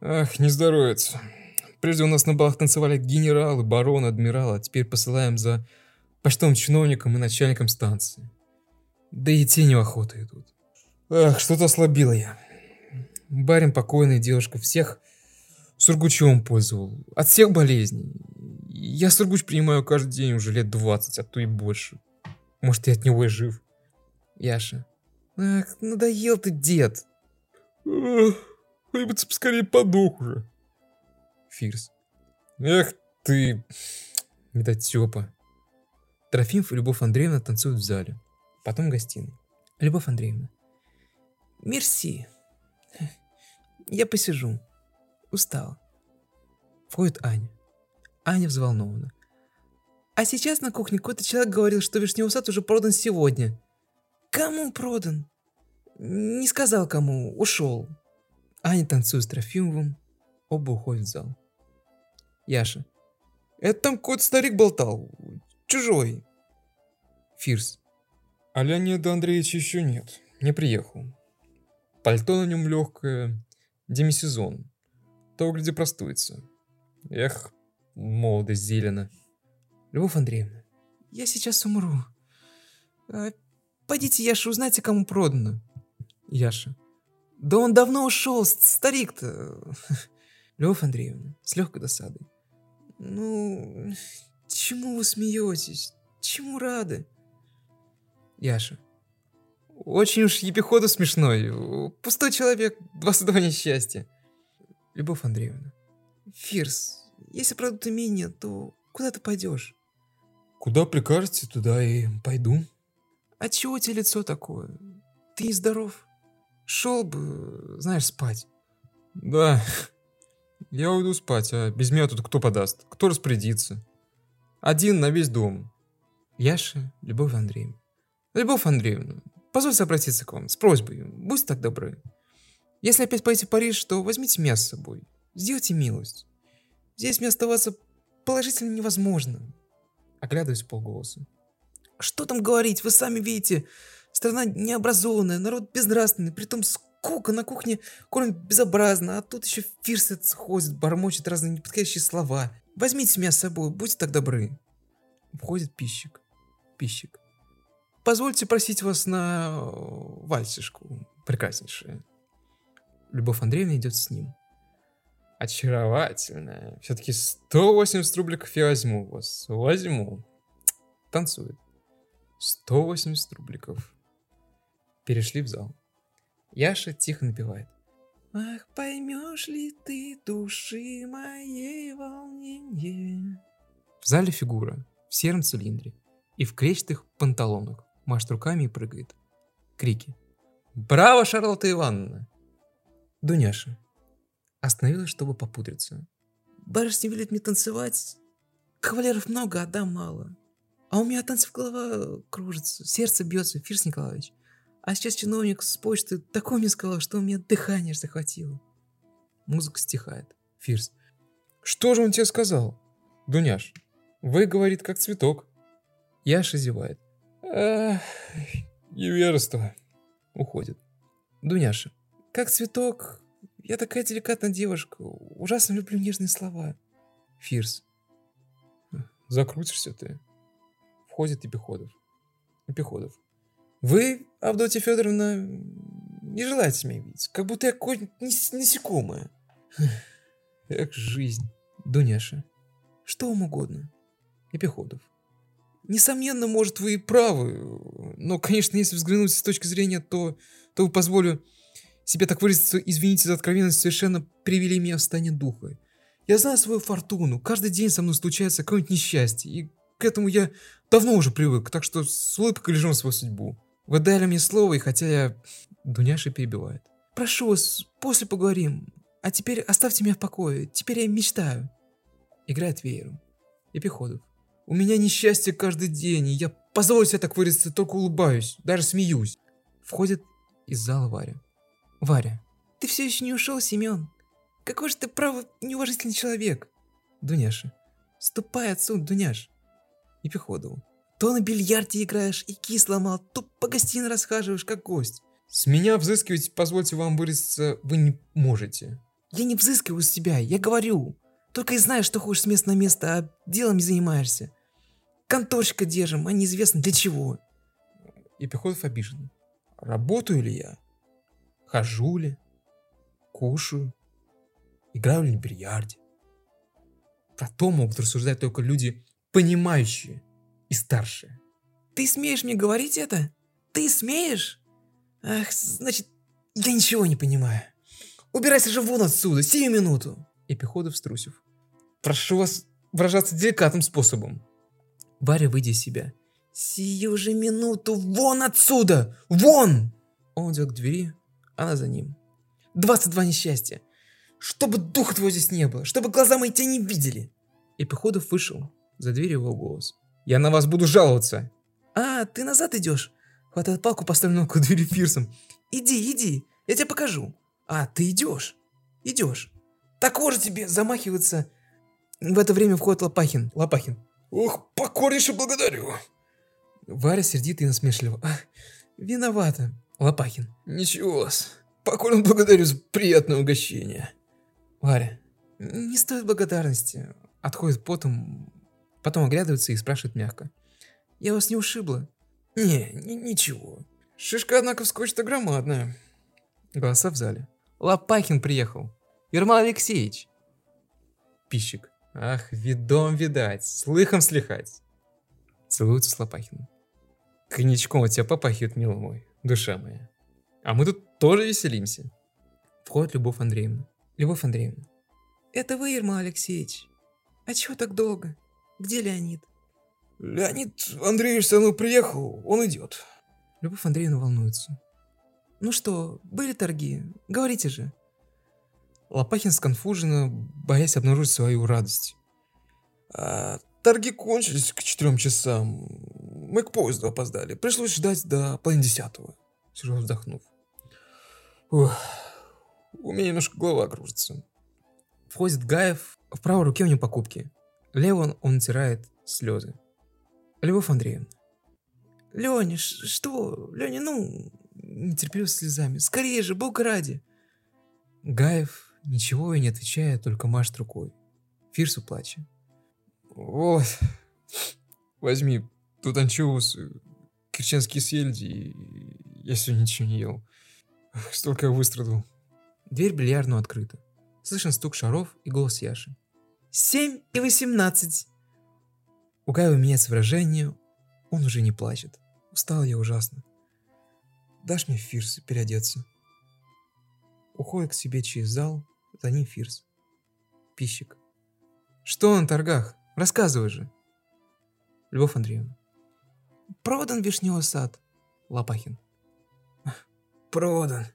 Ах, не здоровится. Прежде у нас на балах танцевали генералы, бароны, адмиралы, а теперь посылаем за почтовым чиновником и начальником станции. Да и те неохота идут. Ах, что-то ослабила я. Барин покойный, девушка всех сургучом пользовал. От всех болезней. Я сургуч принимаю каждый день уже лет 20, а то и больше. Может, и от него и жив. Яша. Ах, надоел ты, дед. Хоть бы скорее подох уже. Фирс. Эх ты, недотепа. Трофимов и Любовь Андреевна танцуют в зале. Потом в гостиной. Любовь Андреевна. Мерси. Я посижу. Устал. Входит Аня. Аня взволнована. А сейчас на кухне какой-то человек говорил, что вишневый сад уже продан сегодня. Кому продан? Не сказал кому, ушел. Аня танцует с Трофимовым, оба уходят в зал. Яша. Это там какой-то старик болтал. Чужой. Фирс. А Леонида Андреевича еще нет. Не приехал. Пальто на нем легкое. Демисезон. То, где простуется. Эх, молодость зелена. Любовь Андреевна. Я сейчас умру. А, пойдите, Яша, узнайте, кому продано. Яша. Да он давно ушел, старик-то. Лев Андреевна, с легкой досадой. Ну, чему вы смеетесь? Чему рады? Яша. Очень уж епиходу смешной. Пустой человек, два садова несчастья. Любовь Андреевна. Фирс, если продадут имение, то куда ты пойдешь? Куда прикажете, туда и пойду. А чего у тебя лицо такое? Ты не здоров? Шел бы, знаешь, спать. Да, я уйду спать, а без меня тут кто подаст? Кто распорядится? Один на весь дом. Яша, Любовь Андреевна. Любовь Андреевна, позвольте обратиться к вам с просьбой. Будьте так добры. Если опять пойти в Париж, то возьмите меня с собой. Сделайте милость. Здесь мне оставаться положительно невозможно. Оглядываюсь полголоса. Что там говорить, вы сами видите. Страна необразованная, народ безнравственный, притом скука на кухне кормит безобразно, а тут еще фирсец ходит, бормочет разные неподходящие слова. Возьмите меня с собой, будьте так добры. Входит пищик. Пищик. Позвольте просить вас на э, вальсишку, прекраснейшая. Любовь Андреевна идет с ним. Очаровательная. Все-таки 180 рубликов я возьму вас. Возьму. Танцует. 180 рубликов. Перешли в зал. Яша тихо напевает. Ах, поймешь ли ты души моей волнение? В зале фигура в сером цилиндре и в кречетых панталонах машет руками и прыгает. Крики. «Браво, Шарлотта Ивановна!» Дуняша. Остановилась, чтобы попудриться. Барышня велит мне танцевать. Кавалеров много, а дам мало. А у меня танцев голова кружится, сердце бьется, Фирс Николаевич. А сейчас чиновник с почты такое мне сказал, что у меня дыхание захватило. Музыка стихает. Фирс. Что же он тебе сказал? Дуняш, вы, говорит, как цветок. Яша зевает. Эх. Уходит. Дуняша. Как цветок. Я такая деликатная девушка. Ужасно люблю нежные слова. Фирс. Закрутишься ты. Входит Эпиходов. Эпиходов. Вы, Авдотья Федоровна, не желаете меня видеть. Как будто я какое-нибудь насекомое. Эх, жизнь. Дуняша. Что вам угодно. Эпиходов. Несомненно, может, вы и правы. Но, конечно, если взглянуть с точки зрения, то, то вы позволю себе так выразиться, извините за откровенность, совершенно привели меня в состояние духа. Я знаю свою фортуну. Каждый день со мной случается какое-нибудь несчастье. И к этому я давно уже привык, так что с улыбкой лежу на свою судьбу. Вы дали мне слово, и хотя я... Дуняша перебивает. Прошу вас, после поговорим. А теперь оставьте меня в покое. Теперь я мечтаю. Играет веером. Эпиходов. У меня несчастье каждый день, и я, позволю себе так выразиться, только улыбаюсь, даже смеюсь. Входит из зала Варя. Варя. Ты все еще не ушел, Семен? Какой же ты, право, неуважительный человек. Дуняша. Ступай отсюда, Дуняш. Епиходову. То на бильярде играешь и кис ломал, то по гостиной расхаживаешь, как гость. С меня взыскивать, позвольте вам выразиться, вы не можете. Я не взыскиваю с тебя, я говорю. Только и знаешь, что ходишь с места на место, а делом не занимаешься. Конторщика держим, а неизвестно для чего. Епиходов обижен. Работаю ли я? Хожу ли? Кушаю? Играю ли на бильярде? Про то могут рассуждать только люди, понимающие и старшие. Ты смеешь мне говорить это? Ты смеешь? Ах, значит, я ничего не понимаю. Убирайся же вон отсюда, сию минуту. Эпиходов струсив. Прошу вас выражаться деликатным способом. Варя, выйди из себя. Сию же минуту, вон отсюда! Вон! Он идет к двери, она за ним. 22 несчастья. Чтобы духа твоего здесь не было, чтобы глаза мои тебя не видели. Эпиходов вышел. За дверью его голос. Я на вас буду жаловаться. А, ты назад идешь? Хватает палку, поставленную к двери пирсом. Иди, иди, я тебе покажу. А, ты идешь? Идешь. Так же тебе замахиваться. В это время входит Лопахин. Лопахин. Ох, покорнейше благодарю. Варя сердито и насмешливо. А, виновата. Лопахин. Ничего-с. Покорно благодарю за приятное угощение. Варя. Не стоит благодарности. Отходит потом, потом оглядывается и спрашивает мягко. Я вас не ушибла? Не, ни ничего. Шишка, однако, вскочит громадная. Голоса в зале. Лопахин приехал. Ермол Алексеевич. Пищик. Ах, видом видать, слыхом слыхать. Целуется с Лопахиным. Коньячком от тебя попахивает, милый мой, душа моя. А мы тут тоже веселимся. Входит Любовь Андреевна. Любовь Андреевна. Это вы, Ермол Алексеевич? А чего так долго? Где Леонид? Леонид Андреевич со мной приехал, он идет. Любовь Андреевна волнуется. Ну что, были торги? Говорите же. Лопахин сконфуженно, боясь обнаружить свою радость. А, торги кончились к четырем часам. Мы к поезду опоздали. Пришлось ждать до половины десятого. Серега вздохнув. У меня немножко голова кружится. Входит Гаев, в правой руке у него покупки. Левый он натирает слезы. Любовь Андреевна. Леня, что? Леня, ну, нетерпеливо слезами. Скорее же, бог ради. Гаев ничего и не отвечает, только машет рукой. Фирсу плача. Вот, возьми тут анчоус, керченские сельди, и я сегодня ничего не ел. Столько я выстрадал. Дверь бильярдную открыта. Слышен стук шаров и голос Яши. «Семь и восемнадцать!» У Гаева меняется выражение, он уже не плачет. Устал я ужасно. Дашь мне Фирс переодеться? Уходит к себе через зал, за ним Фирс. Пищик. Что на торгах? Рассказывай же. Любовь Андреевна. Продан вишневый сад. Лопахин. Продан.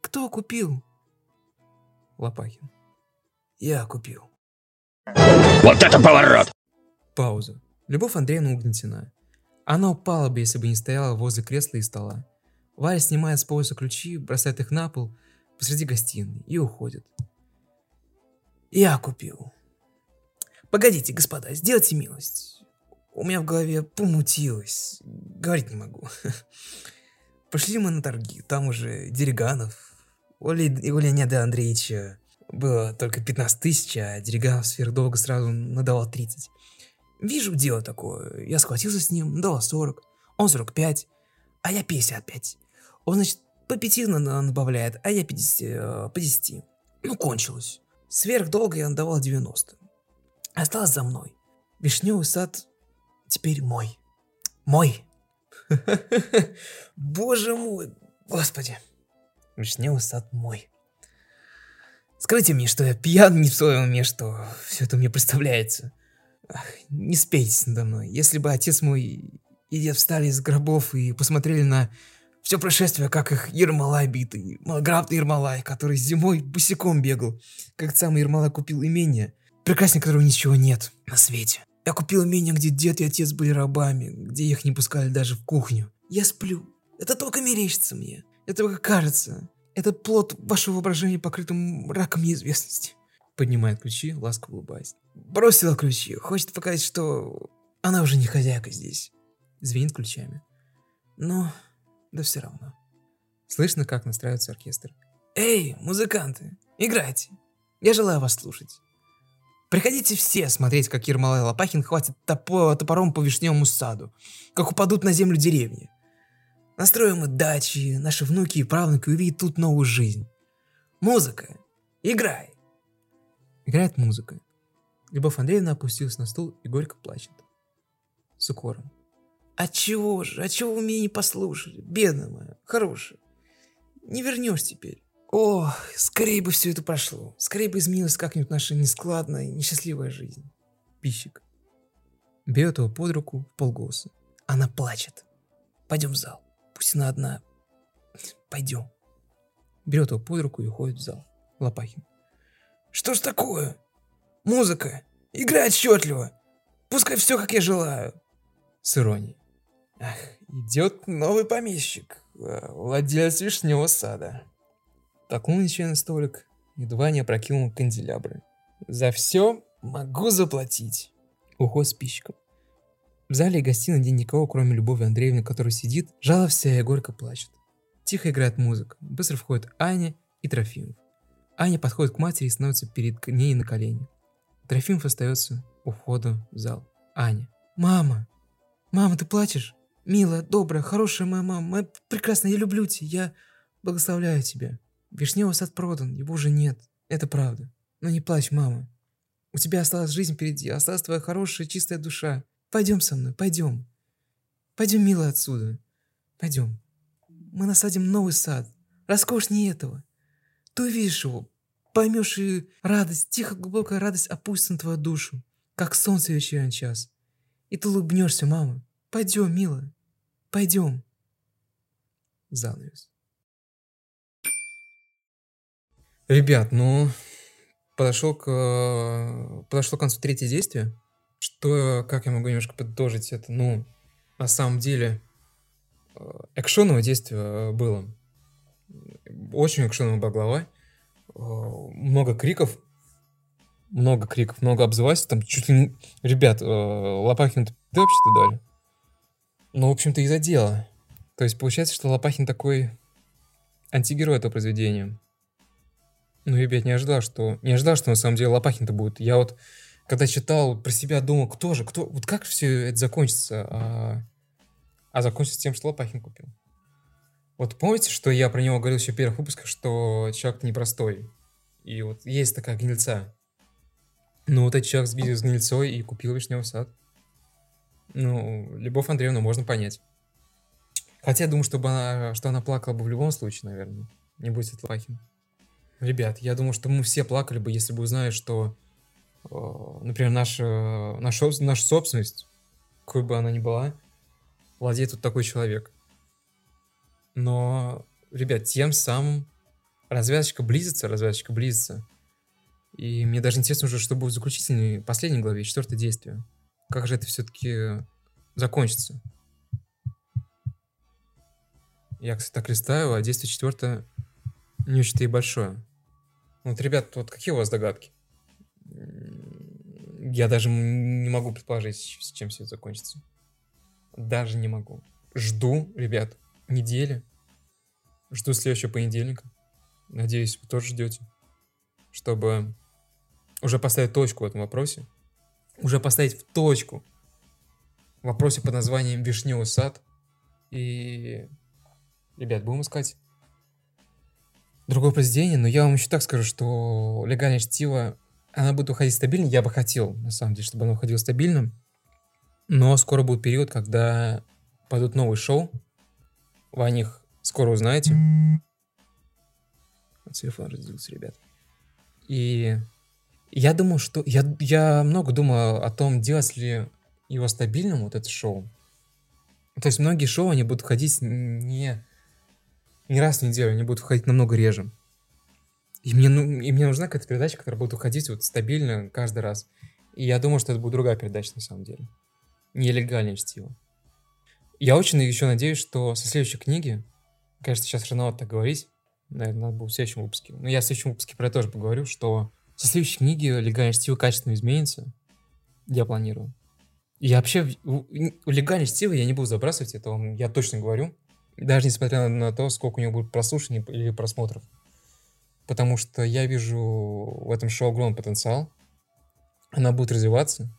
Кто купил? Лопахин. Я купил. Вот это поворот! Пауза. Любовь Андреевна угнетена. Она упала бы, если бы не стояла возле кресла и стола. Варя снимает с пояса ключи, бросает их на пол посреди гостиной и уходит. Я купил. Погодите, господа, сделайте милость. У меня в голове помутилось. Говорить не могу. Пошли мы на торги. Там уже Дериганов. У, Ле... у Леонида Андреевича было только 15 тысяч, а Дериганов сверхдолго сразу надавал 30. Вижу дело такое. Я схватился с ним, дала 40, он 45, а я 55. Он, значит, по 5 набавляет, а я 50, э, по 10. Ну, кончилось. Сверхдолго я надавал 90. Осталось за мной. Вишневый сад теперь мой. Мой. Боже мой, господи. Вишневый сад мой. Скажите мне, что я пьян не в своем уме, что все это мне представляется. Ах, не спейтесь надо мной. Если бы отец мой и дед встали из гробов и посмотрели на все происшествие, как их Ермолай битый, малограмотный Ермолай, который зимой босиком бегал, как сам Ермолай купил имение, прекраснее которого ничего нет на свете. Я купил имение, где дед и отец были рабами, где их не пускали даже в кухню. Я сплю. Это только мерещится мне. Это только кажется. Это плод вашего воображения, покрытым раком неизвестности. Поднимает ключи, ласково улыбаясь. Бросила ключи. Хочет показать, что она уже не хозяйка здесь. Звенит ключами. Но, да все равно. Слышно, как настраивается оркестр. Эй, музыканты, играйте. Я желаю вас слушать. Приходите все смотреть, как Ермолай Лопахин хватит топо топором по вишневому саду, как упадут на землю деревни. Настроим мы дачи, наши внуки и правнуки увидят тут новую жизнь. Музыка, играй. Играет музыка. Любовь Андреевна опустилась на стул и горько плачет. С укором. А чего же, а чего вы меня не послушали, бедная моя, хорошая? Не вернешь теперь. О, скорее бы все это прошло. Скорее бы изменилась как-нибудь наша нескладная, несчастливая жизнь. Пищик. Берет его под руку в полголоса. Она плачет. Пойдем в зал. Пусть она одна. Пойдем. Берет его под руку и уходит в зал. Лопахин. Что ж такое? Музыка. Играй отчетливо. Пускай все, как я желаю. С иронией. Идет новый помещик. э, Владелец вишневого сада. Ничего на столик, едва не опрокинул канделябры. За все могу заплатить. Уход с пищиком. В зале и гостиной нет никого, кроме Любови Андреевны, которая сидит, жаловся и горько плачет. Тихо играет музыка. Быстро входит Аня и Трофимов. Аня подходит к матери и становится перед ней на колени. Трофимов остается у входа в зал. Аня. Мама! Мама, ты плачешь? Милая, добрая, хорошая моя мама. Моя прекрасная, я люблю тебя. Я благословляю тебя. Вишневый сад продан, его уже нет. Это правда. Но не плачь, мама. У тебя осталась жизнь впереди, осталась твоя хорошая, чистая душа. Пойдем со мной, пойдем. Пойдем, милая, отсюда. Пойдем. Мы насадим новый сад. Роскошнее этого. Ты увидишь его, поймешь и радость, тихо глубокая радость опустится на твою душу, как солнце вечерний час. И ты улыбнешься, мама. Пойдем, милая. Пойдем. Занавес. Ребят, ну, подошел к, э, подошло к концу третье действие. Что, как я могу немножко подытожить это? Ну, на самом деле, э, экшоновое действие было. Очень экшоновая была глава. Э, много криков. Много криков, много обзывательств. Там чуть ли не... Ребят, э, Лопахин ты вообще-то дали? Ну, в общем-то, из-за дела. То есть получается, что Лопахин такой антигерой этого произведения. Ну, ребят, не ожидал, что... Не ожидал, что на самом деле Лопахин-то будет. Я вот, когда читал, про себя думал, кто же, кто... Вот как все это закончится? А, а закончится тем, что Лопахин купил. Вот помните, что я про него говорил еще в первых выпусках, что человек-то непростой. И вот есть такая гнильца. Ну, вот этот человек сбил с гнильцой и купил вишневый сад. Ну, Любовь Андреевну можно понять. Хотя я думаю, чтобы она, что она плакала бы в любом случае, наверное. Не будет Лопахин. Ребят, я думаю, что мы все плакали бы, если бы узнали, что, э, например, наша, наша, наша собственность, какой бы она ни была, владеет тут такой человек. Но, ребят, тем самым развязочка близится, развязочка близится. И мне даже интересно уже, что будет в заключительной, последней главе, четвертое действие. Как же это все-таки закончится. Я, кстати, так листаю, а действие четвертое не очень-то и большое. Вот, ребят, вот какие у вас догадки? Я даже не могу предположить, с чем все это закончится. Даже не могу. Жду, ребят, недели. Жду следующего понедельника. Надеюсь, вы тоже ждете. Чтобы уже поставить точку в этом вопросе. Уже поставить в точку в вопросе под названием «Вишневый сад». И, ребят, будем искать другое произведение, но я вам еще так скажу, что «Легальное чтиво», она будет уходить стабильно. Я бы хотел, на самом деле, чтобы она уходила стабильно. Но скоро будет период, когда пойдут новые шоу. Вы о них скоро узнаете. Телефон разделился, ребят. И я думаю, что... Я, я много думал о том, делать ли его стабильным, вот это шоу. То есть многие шоу, они будут ходить не не раз в неделю, они будут выходить намного реже. И мне, ну, и мне нужна какая-то передача, которая будет уходить вот стабильно каждый раз. И я думаю, что это будет другая передача на самом деле. Нелегальное чтиво. Я очень еще надеюсь, что со следующей книги, конечно, сейчас рановато так говорить, наверное, надо будет в следующем выпуске, но я в следующем выпуске про это тоже поговорю, что со следующей книги легальное чтиво качественно изменится. Я планирую. Я вообще в легальное чтиво я не буду забрасывать, это вам я точно говорю. Даже несмотря на, то, сколько у него будет прослушаний или просмотров. Потому что я вижу в этом шоу огромный потенциал. Она будет развиваться.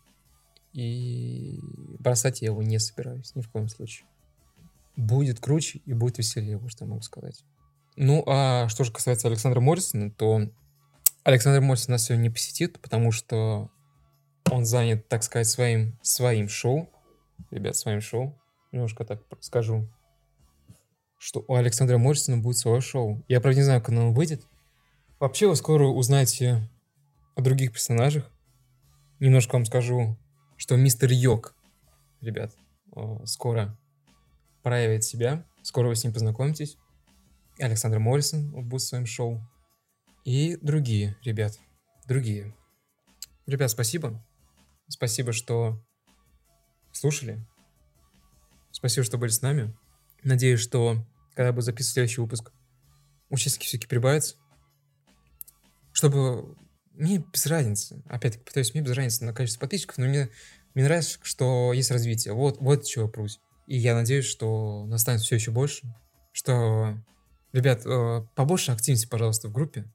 И бросать я его не собираюсь ни в коем случае. Будет круче и будет веселее, вот что я могу сказать. Ну, а что же касается Александра Моррисона, то Александр Моррисон нас сегодня не посетит, потому что он занят, так сказать, своим, своим шоу. Ребят, своим шоу. Немножко так скажу что у Александра Моррисона будет свое шоу. Я, правда, не знаю, когда оно выйдет. Вообще, вы скоро узнаете о других персонажах. Немножко вам скажу, что мистер Йок, ребят, скоро проявит себя. Скоро вы с ним познакомитесь. Александр Моррисон будет в своем шоу. И другие, ребят, другие. Ребят, спасибо. Спасибо, что слушали. Спасибо, что были с нами. Надеюсь, что когда буду записывать следующий выпуск, участники все-таки прибавятся. Чтобы... Мне без разницы. Опять-таки, повторюсь, мне без разницы на количество подписчиков, но мне, мне нравится, что есть развитие. Вот, вот чего я прусь. И я надеюсь, что настанет все еще больше. Что, ребят, э, побольше активности, пожалуйста, в группе.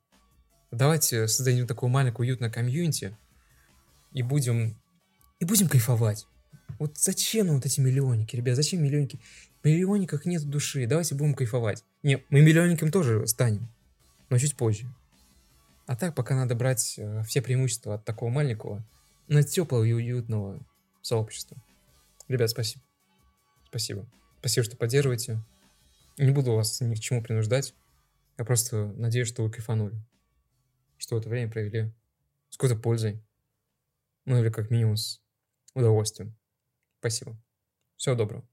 Давайте создадим такую маленькую уютную комьюнити и будем, и будем кайфовать. Вот зачем нам вот эти миллионники, ребят, зачем миллионники? В миллионниках нет души, давайте будем кайфовать. Не, мы миллионником тоже станем, но чуть позже. А так пока надо брать э, все преимущества от такого маленького, но теплого и уютного сообщества. Ребят, спасибо. Спасибо. Спасибо, что поддерживаете. Не буду вас ни к чему принуждать. Я просто надеюсь, что вы кайфанули. Что это время провели с какой-то пользой. Ну или как минимум с удовольствием. Спасибо. Всего доброго.